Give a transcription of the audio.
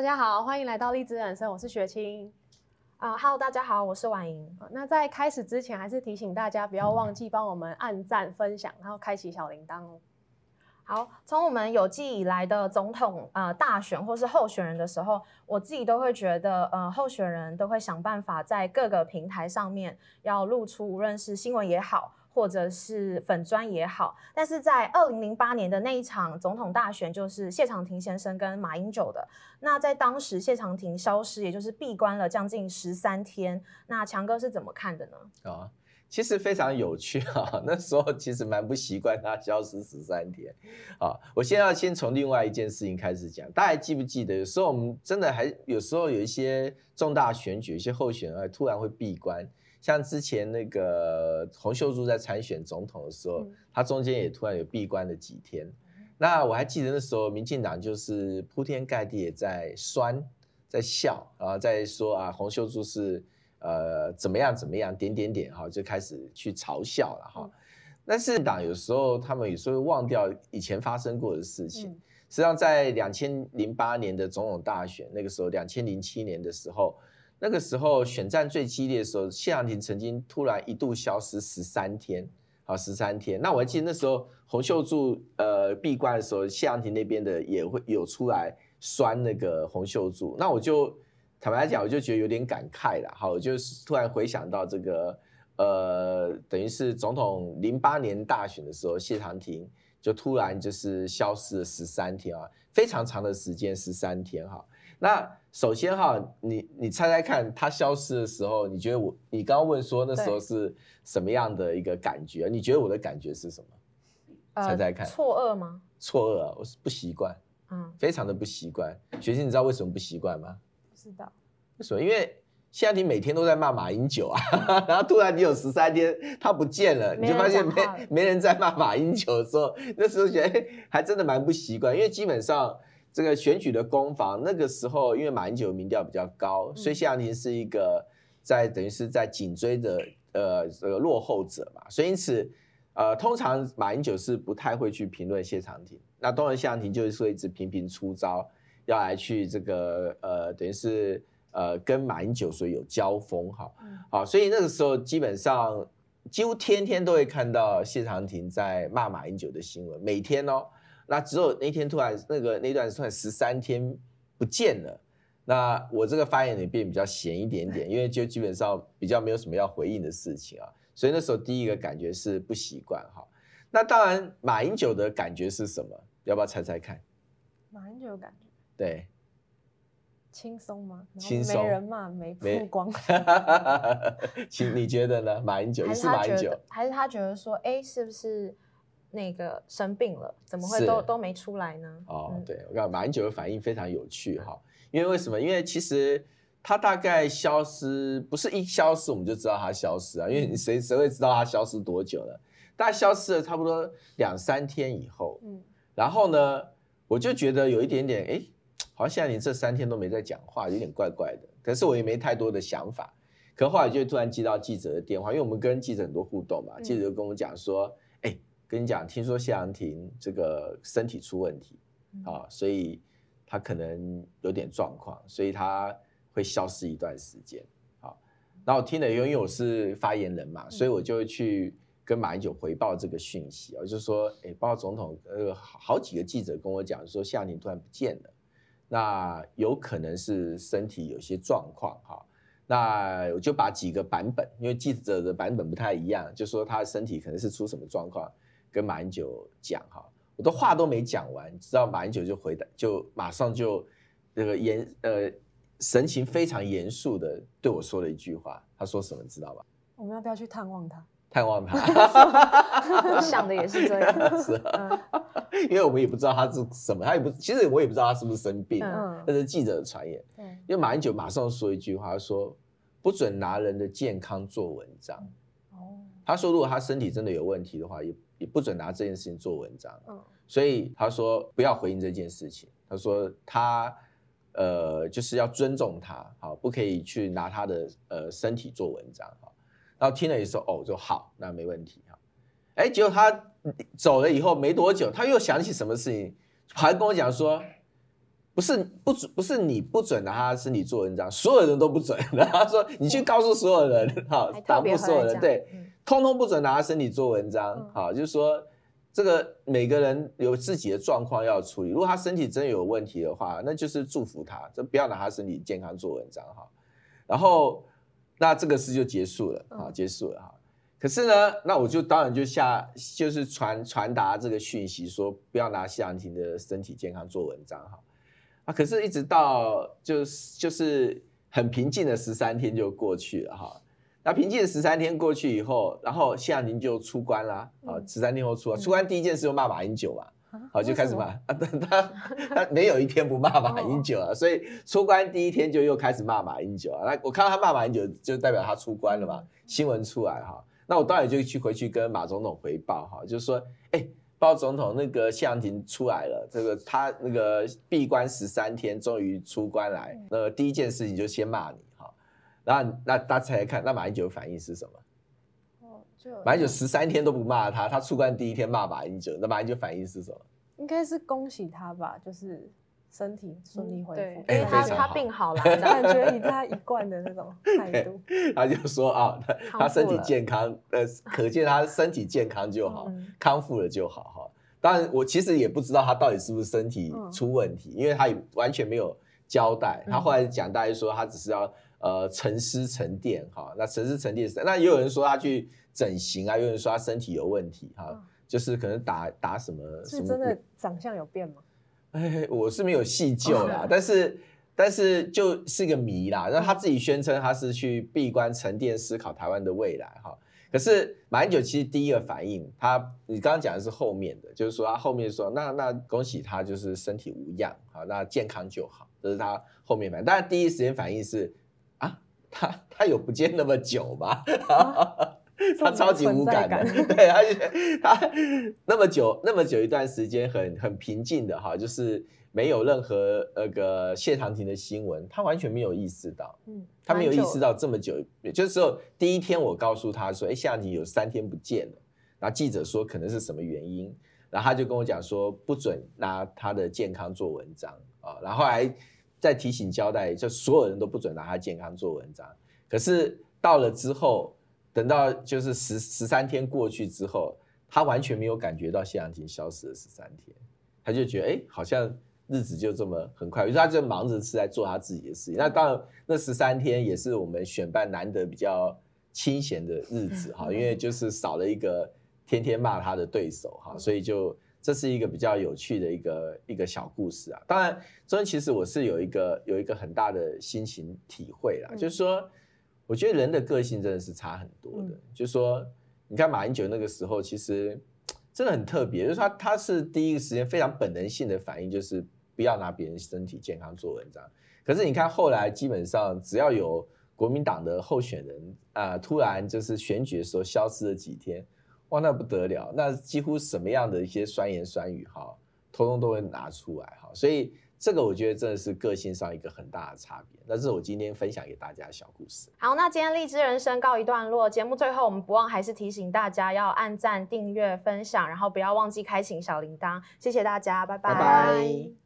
大家好，欢迎来到荔枝人生，我是雪清。啊、uh,，Hello，大家好，我是婉莹。那在开始之前，还是提醒大家不要忘记帮我们按赞、分享，然后开启小铃铛哦。好，从我们有记以来的总统呃大选或是候选人的时候，我自己都会觉得呃候选人都会想办法在各个平台上面要露出，无论是新闻也好，或者是粉专也好。但是在二零零八年的那一场总统大选，就是谢长廷先生跟马英九的。那在当时谢长廷消失，也就是闭关了将近十三天。那强哥是怎么看的呢？啊。其实非常有趣啊，那时候其实蛮不习惯他消失十三天啊。我现在要先从另外一件事情开始讲，大家还记不记得？有时候我们真的还有时候有一些重大选举，有些候选人突然会闭关，像之前那个洪秀柱在参选总统的时候，他中间也突然有闭关了几天。那我还记得那时候民进党就是铺天盖地也在酸，在笑然后，在说啊洪秀柱是。呃，怎么样？怎么样？点点点哈，就开始去嘲笑了哈。但是党有时候他们有时候会忘掉以前发生过的事情。实际上，在两千零八年的总统大选那个时候，两千零七年的时候，那个时候选战最激烈的时候，谢长廷曾经突然一度消失十三天，好，十三天。那我还记得那时候洪秀柱呃闭关的时候，谢长廷那边的也会有出来酸那个洪秀柱。那我就。坦白讲，我就觉得有点感慨了。好，我就突然回想到这个，呃，等于是总统零八年大选的时候，谢长廷就突然就是消失了十三天啊，非常长的时间，十三天哈。那首先哈，你你猜猜看，它消失的时候，你觉得我，你刚刚问说那时候是什么样的一个感觉？你觉得我的感觉是什么？猜猜看。错愕吗？错愕，我是不习惯，嗯，非常的不习惯。学清，你知道为什么不习惯吗？不知道为什么？因为现在你每天都在骂马英九啊，然后突然你有十三天他不见了，你就发现没没人在骂马英九的时候，那时候觉得还真的蛮不习惯。因为基本上这个选举的攻防，那个时候因为马英九民调比较高，所以谢长廷是一个在等于是在紧追的呃这个落后者嘛，所以因此呃通常马英九是不太会去评论谢长廷，那当然谢长廷就是会一直频频出招。要来去这个呃，等于是呃，跟马英九所以有交锋哈，好，所以那个时候基本上几乎天天都会看到谢长廷在骂马英九的新闻，每天哦，那只有那天突然那个那段突然十三天不见了，那我这个发言也变比较闲一点点，因为就基本上比较没有什么要回应的事情啊，所以那时候第一个感觉是不习惯哈。那当然马英九的感觉是什么？要不要猜猜看？马英九的感觉。对，轻松吗？轻松，没人骂，没曝光。请你觉得呢？马英九是马英九，还是他觉得说，哎，是不是那个生病了？怎么会都都没出来呢？哦，嗯、对，我告诉马英九的反应非常有趣哈，因为为什么？因为其实他大概消失不是一消失我们就知道他消失啊，因为你谁谁会知道他消失多久呢？大概消失了差不多两三天以后，嗯，然后呢，我就觉得有一点点哎。好像你这三天都没在讲话，有点怪怪的。可是我也没太多的想法。可后来就突然接到记者的电话，因为我们跟记者很多互动嘛，记者就跟我讲说：“哎，跟你讲，听说谢长廷这个身体出问题啊，所以他可能有点状况，所以他会消失一段时间。”好，然后我听了，因为我是发言人嘛，所以我就会去跟马英九回报这个讯息啊，就是说：“哎，包括总统呃，好几个记者跟我讲说，谢长廷突然不见了。”那有可能是身体有些状况哈，那我就把几个版本，因为记者的版本不太一样，就说他的身体可能是出什么状况，跟马英九讲哈，我的话都没讲完，知道马英九就回答，就马上就那个严呃神情非常严肃的对我说了一句话，他说什么知道吧？我们要不要去探望他？探望他，我想的也是这样。是啊，因为我们也不知道他是什么，他也不，其实我也不知道他是不是生病，嗯，这是记者的传言。因为马英九马上说一句话，说不准拿人的健康做文章。哦，他说如果他身体真的有问题的话，也也不准拿这件事情做文章。嗯，所以他说不要回应这件事情。他说他呃就是要尊重他，好，不可以去拿他的呃身体做文章。然后听了也说哦，就好，那没问题哈。哎，结果他走了以后没多久，他又想起什么事情，还跟我讲说，不不是不准，不是你不准拿他身体做文章，所有人都不准。然后他说你去告诉所有人，哈，党部所有人，对，通通不准拿他身体做文章，好，就是说这个每个人有自己的状况要处理。如果他身体真有问题的话，那就是祝福他，就不要拿他身体健康做文章，哈。然后那这个事就结束了，好，结束了，哈。可是呢，那我就当然就下就是传传达这个讯息，说不要拿谢长廷的身体健康做文章哈啊。可是，一直到就是就是很平静的十三天就过去了哈。那平静的十三天过去以后，然后谢长廷就出关啦啊。十三天后出关，出关第一件事就骂马英九嘛，好就开始骂啊。他他没有一天不骂马英九啊，所以出关第一天就又开始骂马英九啊。那我看到他骂马英九，就代表他出关了嘛，新闻出来哈。那我当然就去回去跟马总统回报哈，就是说，哎，报总统那个谢长廷出来了，这个他那个闭关十三天，终于出关来，那个第一件事情就先骂你哈，然后那大家猜猜看，那马英九的反应是什么？哦，就马英九十三天都不骂他，他出关第一天骂马英九，那马英九反应是什么？应该是恭喜他吧，就是。身体顺利恢复，因为他他病好了，感觉以他一贯的那种 态度，他就说啊，他他身体健康，呃，可见他身体健康就好，康复了就好哈。当然，我其实也不知道他到底是不是身体出问题，因为他也完全没有交代。他后来讲，大家说他只是要呃沉思沉淀哈。那沉思沉淀是，那也有人说他去整形啊，有人说他身体有问题哈，就是可能打打什么，是真的长相有变吗？哎，我是没有细究啦，但是但是就是个谜啦。然后他自己宣称他是去闭关沉淀思考台湾的未来哈。可是马英九其实第一个反应，他你刚刚讲的是后面的，就是说他后面说那那恭喜他就是身体无恙，好，那健康就好，这是他后面反应。但是第一时间反应是啊，他他有不见那么久吗？啊 他超级无感的，对，而且他那么久那么久一段时间很很平静的哈，就是没有任何那个谢长廷的新闻，他完全没有意识到，嗯，他没有意识到这么久，就是说第一天我告诉他说，哎，谢长廷有三天不见了，然后记者说可能是什么原因，然后他就跟我讲说不准拿他的健康做文章啊，然后还再提醒交代，就所有人都不准拿他健康做文章，可是到了之后。等到就是十十三天过去之后，他完全没有感觉到谢长廷消失了十三天，他就觉得哎、欸，好像日子就这么很快，于是他就忙着是在做他自己的事情。那当然，那十三天也是我们选办难得比较清闲的日子哈，因为就是少了一个天天骂他的对手哈，所以就这是一个比较有趣的一个一个小故事啊。当然，中间其实我是有一个有一个很大的心情体会啦，就是说。我觉得人的个性真的是差很多的，嗯、就是说，你看马英九那个时候，其实真的很特别，就是他他是第一个时间非常本能性的反应，就是不要拿别人身体健康做文章。可是你看后来，基本上只要有国民党的候选人啊、呃，突然就是选举的时候消失了几天，哇，那不得了，那几乎什么样的一些酸言酸语哈，通通都会拿出来哈，所以。这个我觉得真的是个性上一个很大的差别，那这是我今天分享给大家的小故事。好，那今天荔枝人生告一段落，节目最后我们不忘还是提醒大家要按赞、订阅、分享，然后不要忘记开启小铃铛，谢谢大家，拜拜。拜拜。